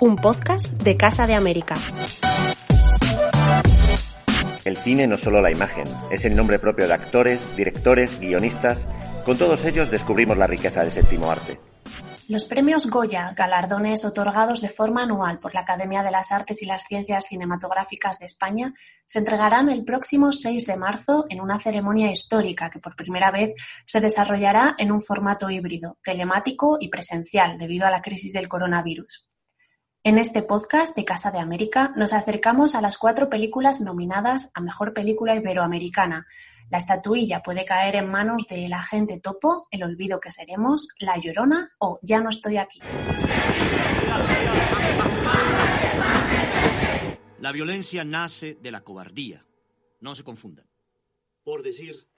un podcast de Casa de América. El cine no solo la imagen, es el nombre propio de actores, directores, guionistas. Con todos ellos descubrimos la riqueza del séptimo arte. Los premios Goya, galardones otorgados de forma anual por la Academia de las Artes y las Ciencias Cinematográficas de España, se entregarán el próximo 6 de marzo en una ceremonia histórica que por primera vez se desarrollará en un formato híbrido, telemático y presencial debido a la crisis del coronavirus. En este podcast de Casa de América nos acercamos a las cuatro películas nominadas a Mejor Película Iberoamericana. La estatuilla puede caer en manos de El Agente Topo, El Olvido que Seremos, La Llorona o Ya no estoy aquí. La violencia nace de la cobardía. No se confundan. Por decir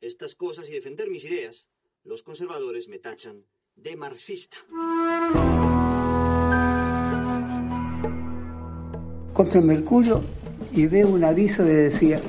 estas cosas y defender mis ideas, los conservadores me tachan de marxista. Contra mercurio y veo un aviso que decía,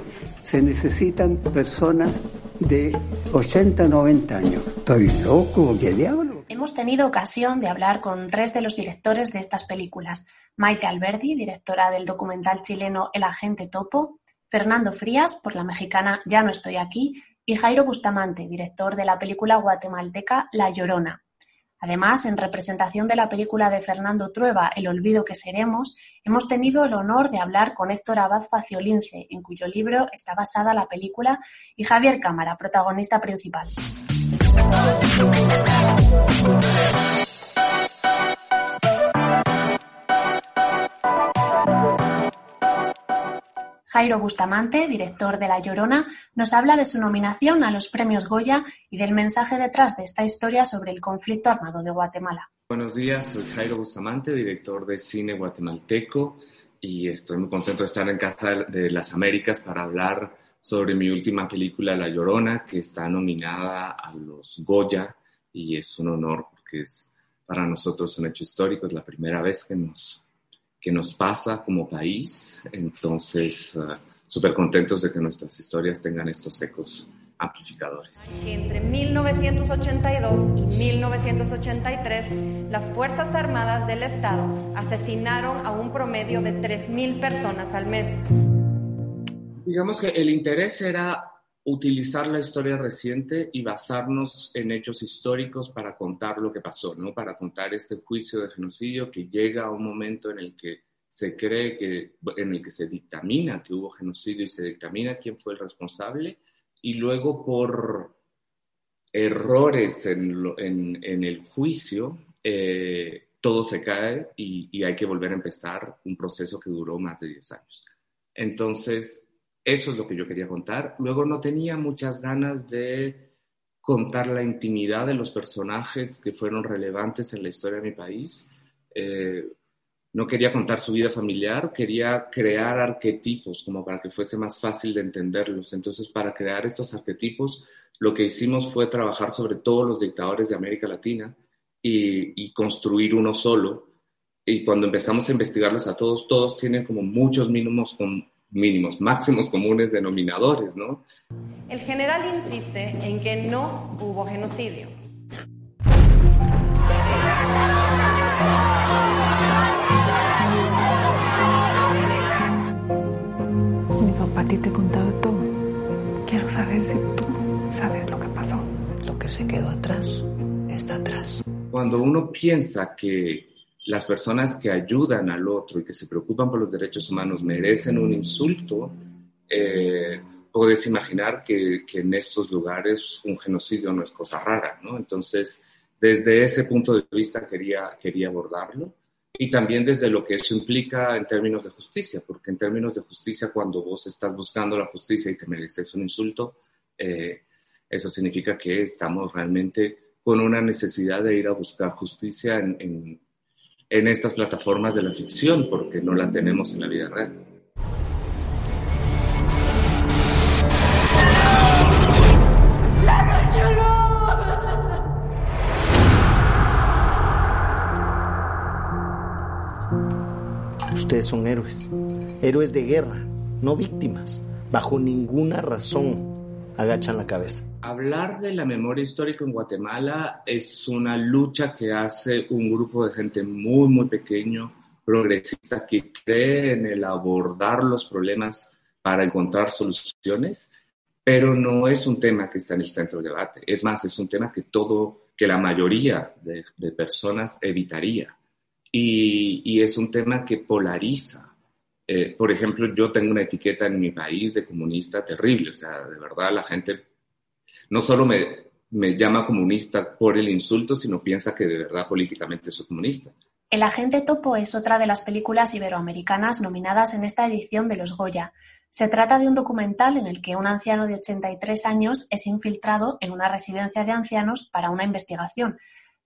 se necesitan personas de 80, 90 años. Estoy loco, ¿qué diablo? Hemos tenido ocasión de hablar con tres de los directores de estas películas. Maite Alberdi, directora del documental chileno El Agente Topo, Fernando Frías, por la mexicana Ya no estoy aquí, y Jairo Bustamante, director de la película guatemalteca La Llorona. Además, en representación de la película de Fernando Trueba El olvido que seremos, hemos tenido el honor de hablar con Héctor Abad Faciolince, en cuyo libro está basada la película, y Javier Cámara, protagonista principal. Jairo Bustamante, director de La Llorona, nos habla de su nominación a los premios Goya y del mensaje detrás de esta historia sobre el conflicto armado de Guatemala. Buenos días, soy Jairo Bustamante, director de cine guatemalteco y estoy muy contento de estar en Casa de las Américas para hablar sobre mi última película La Llorona, que está nominada a los Goya y es un honor porque es para nosotros un hecho histórico, es la primera vez que nos que nos pasa como país. Entonces, uh, súper contentos de que nuestras historias tengan estos ecos amplificadores. Entre 1982 y 1983, las Fuerzas Armadas del Estado asesinaron a un promedio de 3.000 personas al mes. Digamos que el interés era utilizar la historia reciente y basarnos en hechos históricos para contar lo que pasó, ¿no? Para contar este juicio de genocidio que llega a un momento en el que se cree que, en el que se dictamina que hubo genocidio y se dictamina quién fue el responsable y luego por errores en, en, el juicio, eh, todo se cae y, y hay que volver a empezar un proceso que duró más de 10 años. Entonces, eso es lo que yo quería contar. Luego no tenía muchas ganas de contar la intimidad de los personajes que fueron relevantes en la historia de mi país. Eh, no quería contar su vida familiar, quería crear arquetipos como para que fuese más fácil de entenderlos. Entonces, para crear estos arquetipos, lo que hicimos fue trabajar sobre todos los dictadores de América Latina y, construir uno solo. Y cuando empezamos a investigarlos a todos, todos tienen como muchos mínimos, mínimos, máximos comunes denominadores, ¿no? El general insiste en que no hubo genocidio. Mi papá a ti te contaba todo. Quiero saber si tú sabes lo que pasó. Lo que se quedó atrás está atrás. Cuando uno piensa que las personas que ayudan al otro y que se preocupan por los derechos humanos merecen un insulto, eh, puedes imaginar que, en estos lugares un genocidio no es cosa rara, ¿no? Entonces, desde ese punto de vista quería, quería abordarlo y también desde lo que eso implica en términos de justicia, porque en términos de justicia, cuando vos estás buscando la justicia y te mereces un insulto, eh, eso significa que estamos realmente con una necesidad de ir a buscar justicia en estas plataformas de la ficción porque no la tenemos en la vida real. Ustedes son héroes, héroes de guerra, no víctimas. Bajo ninguna razón agachan la cabeza. Hablar de la memoria histórica en Guatemala es una lucha que hace un grupo de gente muy, muy pequeño progresista que cree en el abordar los problemas para encontrar soluciones, pero no es un tema que está en el centro del debate. Es más, es un tema que todo, que la mayoría de, personas evitaría. Y, y, es un tema que polariza. Eh, por ejemplo, yo tengo una etiqueta en mi país de comunista terrible. O sea, de verdad la gente no solo me, me llama comunista por el insulto, sino piensa que de verdad políticamente soy comunista. El agente topo es otra de las películas iberoamericanas nominadas en esta edición de los Goya. Se trata de un documental en el que un anciano de 83 años es infiltrado en una residencia de ancianos para una investigación,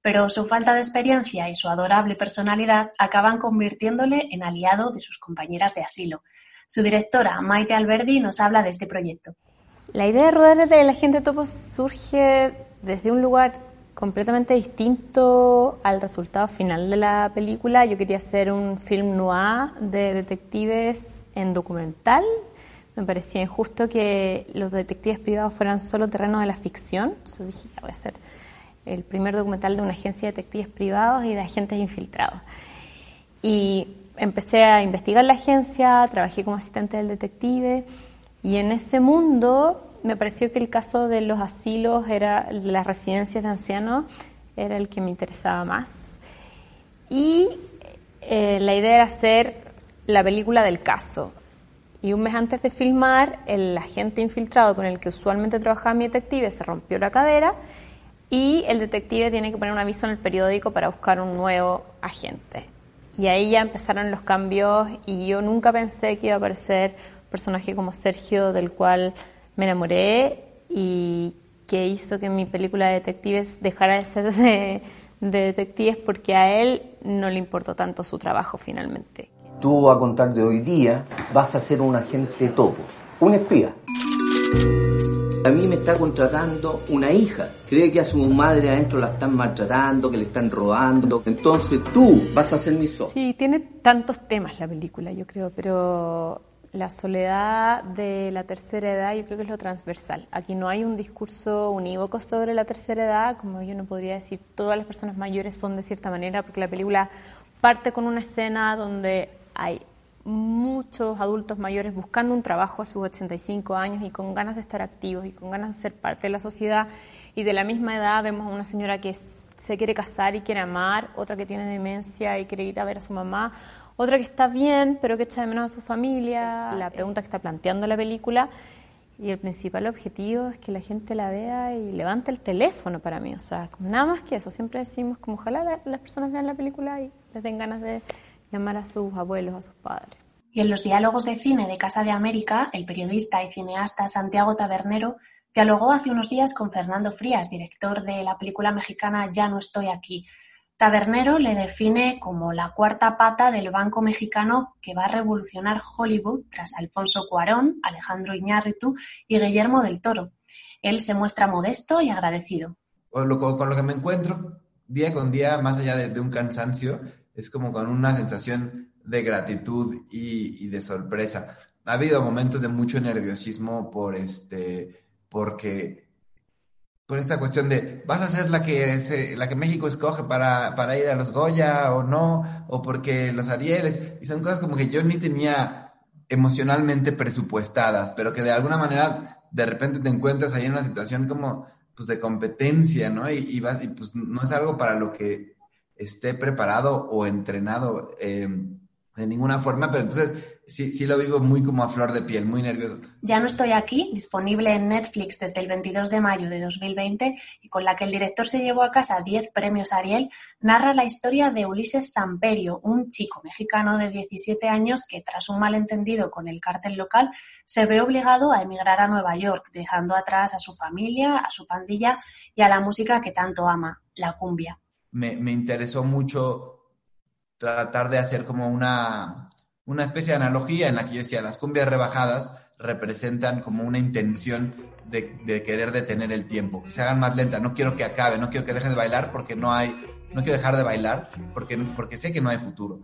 pero su falta de experiencia y su adorable personalidad acaban convirtiéndole en aliado de sus compañeras de asilo. Su directora, Maite Alberdi, nos habla de este proyecto. La idea de rodar de La Gente Topo surge desde un lugar completamente distinto al resultado final de la película. Yo quería hacer un film noir de detectives en documental. Me parecía injusto que los detectives privados fueran solo terreno de la ficción. Entonces dije, voy a ser el primer documental de una agencia de detectives privados y de agentes infiltrados. Y empecé a investigar la agencia, trabajé como asistente del detective y en ese mundo me pareció que el caso de los asilos, era, las residencias de ancianos, era el que me interesaba más. Y eh, la idea era hacer la película del caso. Y un mes antes de filmar, el agente infiltrado con el que usualmente trabajaba mi detective se rompió la cadera y el detective tiene que poner un aviso en el periódico para buscar un nuevo agente. Y ahí ya empezaron los cambios y yo nunca pensé que iba a aparecer personaje como Sergio, del cual me enamoré y que hizo que mi película de detectives dejara de ser de, detectives porque a él no le importó tanto su trabajo finalmente. Tú a contar de hoy día vas a ser un agente topo, un espía. A mí me está contratando una hija. Cree que a su madre adentro la están maltratando, que le están robando. Entonces tú vas a ser mi socio. Sí, tiene tantos temas la película, yo creo, pero la soledad de la tercera edad yo creo que es lo transversal. Aquí no hay un discurso unívoco sobre la tercera edad, como yo no podría decir todas las personas mayores son de cierta manera, porque la película parte con una escena donde hay muchos adultos mayores buscando un trabajo a sus 85 años y con ganas de estar activos y con ganas de ser parte de la sociedad. Y de la misma edad vemos a una señora que se quiere casar y quiere amar, otra que tiene demencia y quiere ir a ver a su mamá, otra que está bien, pero que está de menos a su familia. La pregunta que está planteando la película y el principal objetivo es que la gente la vea y levante el teléfono para mí. O sea, nada más que eso. Siempre decimos como ojalá las personas vean la película y les den ganas de llamar a sus abuelos, a sus padres. Y en los diálogos de cine de Casa de América, el periodista y cineasta Santiago Tabernero dialogó hace unos días con Fernando Frías, director de la película mexicana Ya no estoy aquí, Tabernero le define como la cuarta pata del banco mexicano que va a revolucionar Hollywood tras Alfonso Cuarón, Alejandro Iñárritu y Guillermo del Toro. Él se muestra modesto y agradecido. Con lo, que me encuentro día con día, más allá de, un cansancio, es como con una sensación de gratitud y, y, de sorpresa. Ha habido momentos de mucho nerviosismo por este, porque por esta cuestión de, ¿vas a ser la que, la que México escoge para, para ir a los Goya o no? O porque los Arieles, y son cosas como que yo ni tenía emocionalmente presupuestadas, pero que de alguna manera de repente te encuentras ahí en una situación como pues de competencia, ¿no? Y, y, vas, y pues no es algo para lo que esté preparado o entrenado eh, de ninguna forma, pero entonces sí, sí lo vivo muy como a flor de piel, muy nervioso. Ya no estoy aquí, disponible en Netflix desde el 22 de mayo de 2020 y con la que el director se llevó a casa 10 premios Ariel, narra la historia de Ulises Samperio, un chico mexicano de 17 años que tras un malentendido con el cártel local se ve obligado a emigrar a Nueva York, dejando atrás a su familia, a su pandilla y a la música que tanto ama, la cumbia. Me, me interesó mucho tratar de hacer como una una especie de analogía en la que yo decía, las cumbias rebajadas representan como una intención de, querer detener el tiempo, que se hagan más lentas, no quiero que acabe, no quiero que dejes de bailar porque no hay, no quiero dejar de bailar porque, porque sé que no hay futuro.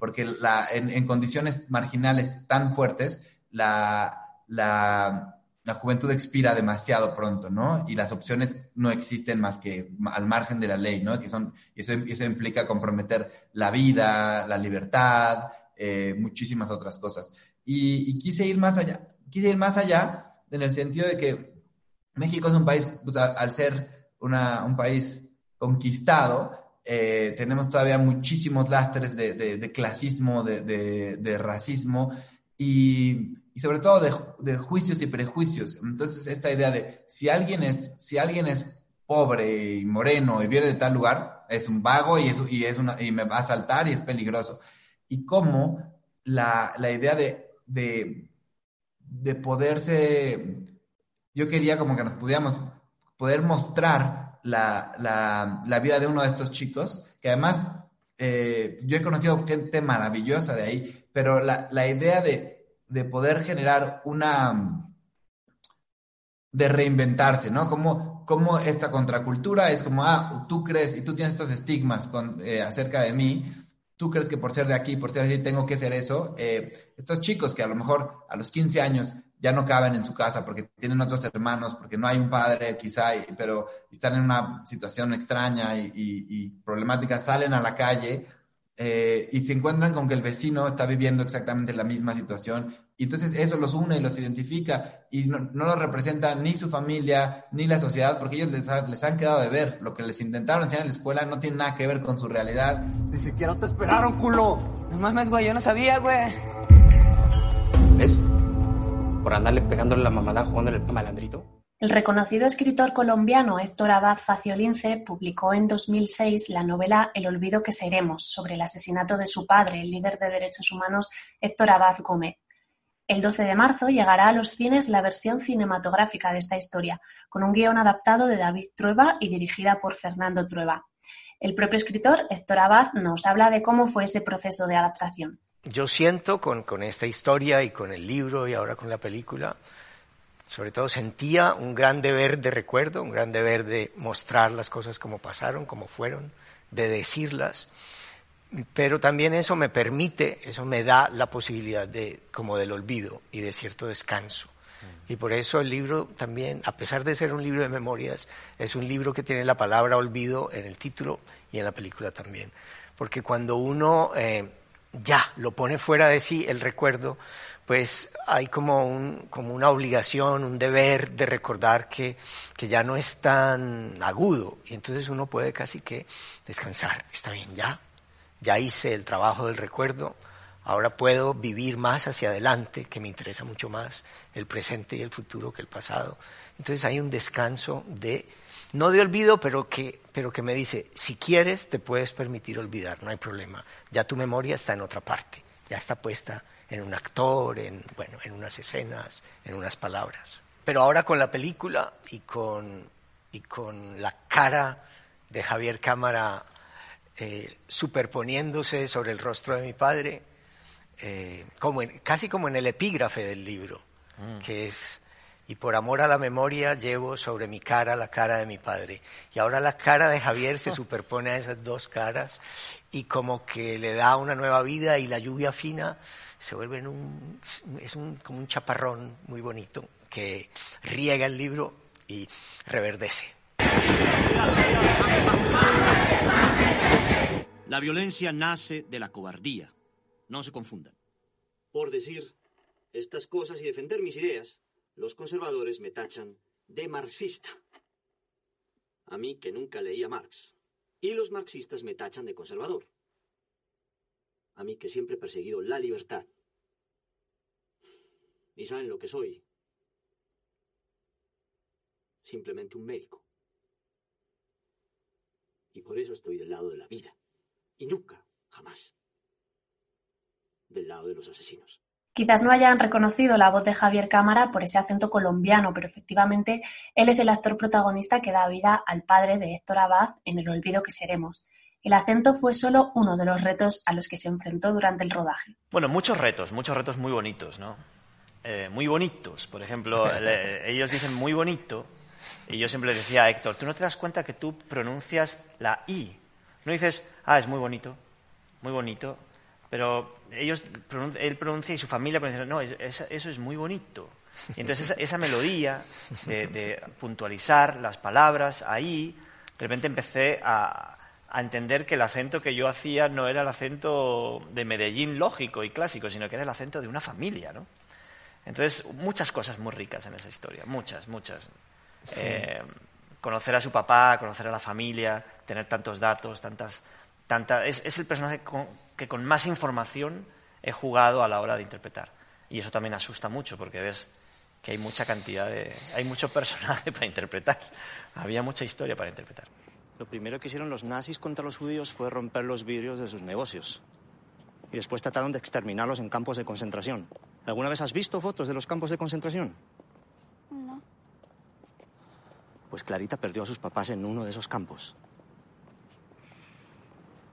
Porque la, en, condiciones marginales tan fuertes, la, la, la, juventud expira demasiado pronto, ¿no? Y las opciones no existen más que al margen de la ley, ¿no? Que son, eso, eso implica comprometer la vida, la libertad, eh, muchísimas otras cosas. Y, quise ir más allá, quise ir más allá en el sentido de que México es un país, pues, al ser una, un país conquistado, eh, tenemos todavía muchísimos lastres de, clasismo, de, racismo y, sobre todo de, juicios y prejuicios. Entonces, esta idea de si alguien es, si alguien es pobre y moreno y viene de tal lugar, es un vago y, es, y, es una, y me va a asaltar y es peligroso. Y cómo la, idea de, de, poderse, yo quería como que nos pudiéramos poder mostrar la, la, vida de uno de estos chicos, que además eh, yo he conocido gente maravillosa de ahí, pero la, la idea de, de, poder generar una... de reinventarse, ¿no? Como, como esta contracultura es como, ah, tú crees y tú tienes estos estigmas con, eh, acerca de mí, tú crees que por ser de aquí, por ser así, tengo que ser eso. Eh, estos chicos que a lo mejor a los 15 años ya no caben en su casa porque tienen otros hermanos, porque no hay un padre quizá, pero están en una situación extraña y, problemática, salen a la calle eh, y se encuentran con que el vecino está viviendo exactamente la misma situación. Y entonces eso los une y los identifica y no, no los representa ni su familia ni la sociedad porque ellos les, les, han quedado de ver. Lo que les intentaron enseñar en la escuela no tiene nada que ver con su realidad. Ni siquiera te esperaron, culo. No mames, güey, yo no sabía, güey. ¿Ves? por andarle pegándole la mamada jugándole el malandrito. El reconocido escritor colombiano Héctor Abad Faciolince publicó en 2006 la novela El olvido que seremos, sobre el asesinato de su padre, el líder de derechos humanos Héctor Abad Gómez. El 12 de marzo llegará a los cines la versión cinematográfica de esta historia, con un guion adaptado de David Trueba y dirigida por Fernando Trueba. El propio escritor, Héctor Abad, nos habla de cómo fue ese proceso de adaptación yo siento con, con, esta historia y con el libro y ahora con la película, sobre todo sentía un gran deber de recuerdo, un gran deber de mostrar las cosas como pasaron, como fueron, de decirlas, pero también eso me permite, eso me da la posibilidad de, como del olvido y de cierto descanso. Mm. Y por eso el libro también, a pesar de ser un libro de memorias, es un libro que tiene la palabra olvido en el título y en la película también. Porque cuando uno eh, ya lo pone fuera de sí el recuerdo, pues hay como, un, como una obligación, un deber de recordar que, que ya no es tan agudo y entonces uno puede casi que descansar. Está bien, ya, ya hice el trabajo del recuerdo, ahora puedo vivir más hacia adelante, que me interesa mucho más el presente y el futuro que el pasado. Entonces hay un descanso de no de olvido, pero que, pero que me dice, si quieres, te puedes permitir olvidar, no hay problema. Ya tu memoria está en otra parte, ya está puesta en un actor, en, bueno, en unas escenas, en unas palabras. Pero ahora con la película y con, y con la cara de Javier Cámara eh, superponiéndose sobre el rostro de mi padre, eh, como casi como en el epígrafe del libro, mm. que es y por amor a la memoria llevo sobre mi cara la cara de mi padre. Y ahora la cara de Javier se superpone a esas dos caras y como que le da una nueva vida y la lluvia fina se vuelve en un, es un, como un chaparrón muy bonito que riega el libro y reverdece. La violencia nace de la cobardía. No se confundan. Por decir estas cosas y defender mis ideas, los conservadores me tachan de marxista. A mí que nunca leía Marx. Y los marxistas me tachan de conservador. A mí que siempre he perseguido la libertad. ¿Y saben lo que soy? Simplemente un médico. Y por eso estoy del lado de la vida. Y nunca, jamás, del lado de los asesinos. Quizás no hayan reconocido la voz de Javier Cámara por ese acento colombiano, pero efectivamente él es el actor protagonista que da vida al padre de Héctor Abad en El olvido que seremos. El acento fue solo uno de los retos a los que se enfrentó durante el rodaje. Bueno, muchos retos, muchos retos muy bonitos, ¿no? Eh, muy bonitos. Por ejemplo, ellos dicen muy bonito y yo siempre les decía a Héctor, ¿tú no te das cuenta que tú pronuncias la I? No dices, ah, es muy bonito, muy bonito, pero ellos, él pronuncia y su familia pronuncia, no, eso es muy bonito. Y entonces esa, esa melodía de, puntualizar las palabras ahí, de repente empecé a, a, entender que el acento que yo hacía no era el acento de Medellín lógico y clásico, sino que era el acento de una familia, ¿no? Entonces, muchas cosas muy ricas en esa historia, muchas, muchas. Sí. Eh, conocer a su papá, conocer a la familia, tener tantos datos, tantas... Tanta, es, es el personaje con, que con más información he jugado a la hora de interpretar. Y eso también asusta mucho porque ves que hay mucha cantidad de... hay mucho personaje para interpretar. Había mucha historia para interpretar. Lo primero que hicieron los nazis contra los judíos fue romper los vidrios de sus negocios. Y después trataron de exterminarlos en campos de concentración. ¿Alguna vez has visto fotos de los campos de concentración? No. Pues Clarita perdió a sus papás en uno de esos campos.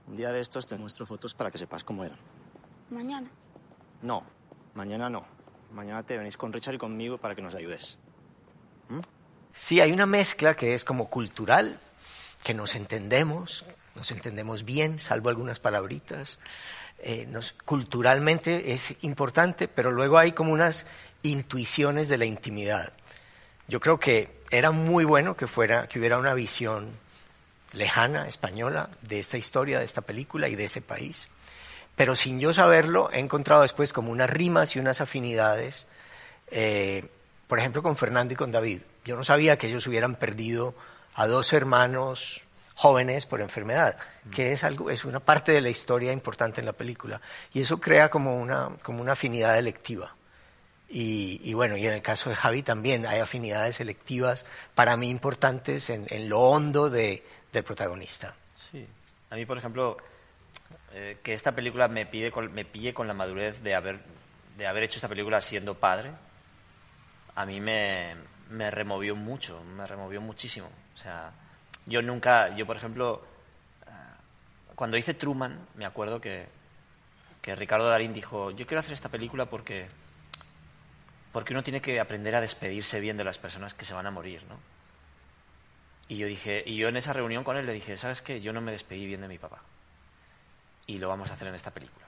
Un día de estos te muestro fotos para que sepas cómo eran. Mañana. No, mañana no. Mañana te venís con Richard y conmigo para que nos ayudes. ¿Mm? Sí, hay una mezcla que es como cultural, que nos entendemos, nos entendemos bien, salvo algunas palabritas. Eh, nos, culturalmente es importante, pero luego hay como unas intuiciones de la intimidad. Yo creo que era muy bueno que fuera, que hubiera una visión lejana, española, de esta historia, de esta película y de ese país. Pero sin yo saberlo, he encontrado después como unas rimas y unas afinidades, eh, por ejemplo, con Fernando y con David. Yo no sabía que ellos hubieran perdido a dos hermanos jóvenes por enfermedad, que es algo, es una parte de la historia importante en la película. Y eso crea como una, como una afinidad electiva. Y, y, bueno, y en el caso de Javi también hay afinidades selectivas para mí importantes en, en lo hondo de, del protagonista. Sí. A mí, por ejemplo, eh, que esta película me, pide con, me pille con la madurez de haber, de haber hecho esta película siendo padre, a mí me, me removió mucho, me removió muchísimo. O sea, yo nunca, yo por ejemplo, cuando hice Truman, me acuerdo que, que Ricardo Darín dijo, yo quiero hacer esta película porque, porque uno tiene que aprender a despedirse bien de las personas que se van a morir, ¿no? Y yo dije, y yo en esa reunión con él le dije, ¿sabes qué? Yo no me despedí bien de mi papá. Y lo vamos a hacer en esta película.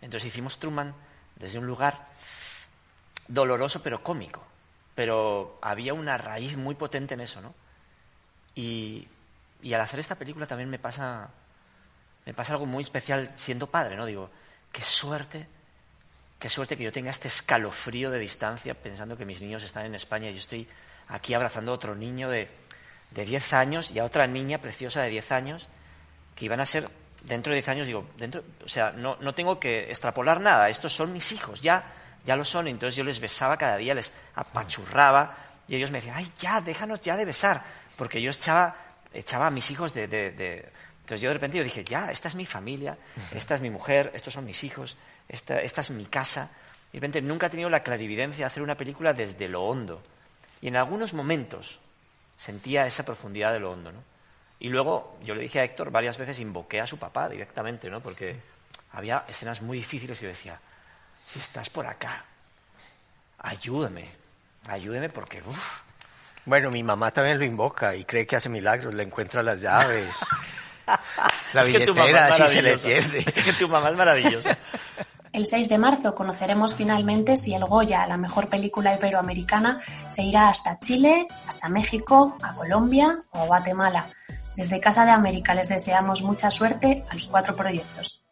Entonces hicimos Truman desde un lugar doloroso pero cómico. Pero había una raíz muy potente en eso, ¿no? Y, y al hacer esta película también me pasa, me pasa algo muy especial siendo padre, ¿no? Digo, qué suerte, qué suerte que yo tenga este escalofrío de distancia pensando que mis niños están en España. Y yo estoy aquí abrazando a otro niño de, de 10 años y a otra niña preciosa de 10 años que iban a ser dentro de 10 años, digo, dentro, o sea, no, no tengo que extrapolar nada, estos son mis hijos, ya, ya lo son. Entonces yo les besaba cada día, les apachurraba y ellos me decían, ay, ya, déjanos ya de besar, porque yo echaba, echaba a mis hijos de, de, de... Entonces yo de repente yo dije, ya, esta es mi familia, esta es mi mujer, estos son mis hijos, esta, esta es mi casa. Y de repente nunca he tenido la clarividencia de hacer una película desde lo hondo. Y en algunos momentos sentía esa profundidad de lo hondo, ¿no? Y luego yo le dije a Héctor varias veces, invoqué a su papá directamente, ¿no? Porque había escenas muy difíciles y yo decía, si estás por acá, ayúdame, ayúdame porque... Uf. Bueno, mi mamá también lo invoca y cree que hace milagros, le encuentra las llaves, la billetera, así se le pierde. Es que tu mamá es maravillosa. El 6 de marzo conoceremos finalmente si el Goya, la mejor película iberoamericana, se irá hasta Chile, hasta México, a Colombia o a Guatemala. Desde Casa de América les deseamos mucha suerte a los cuatro proyectos.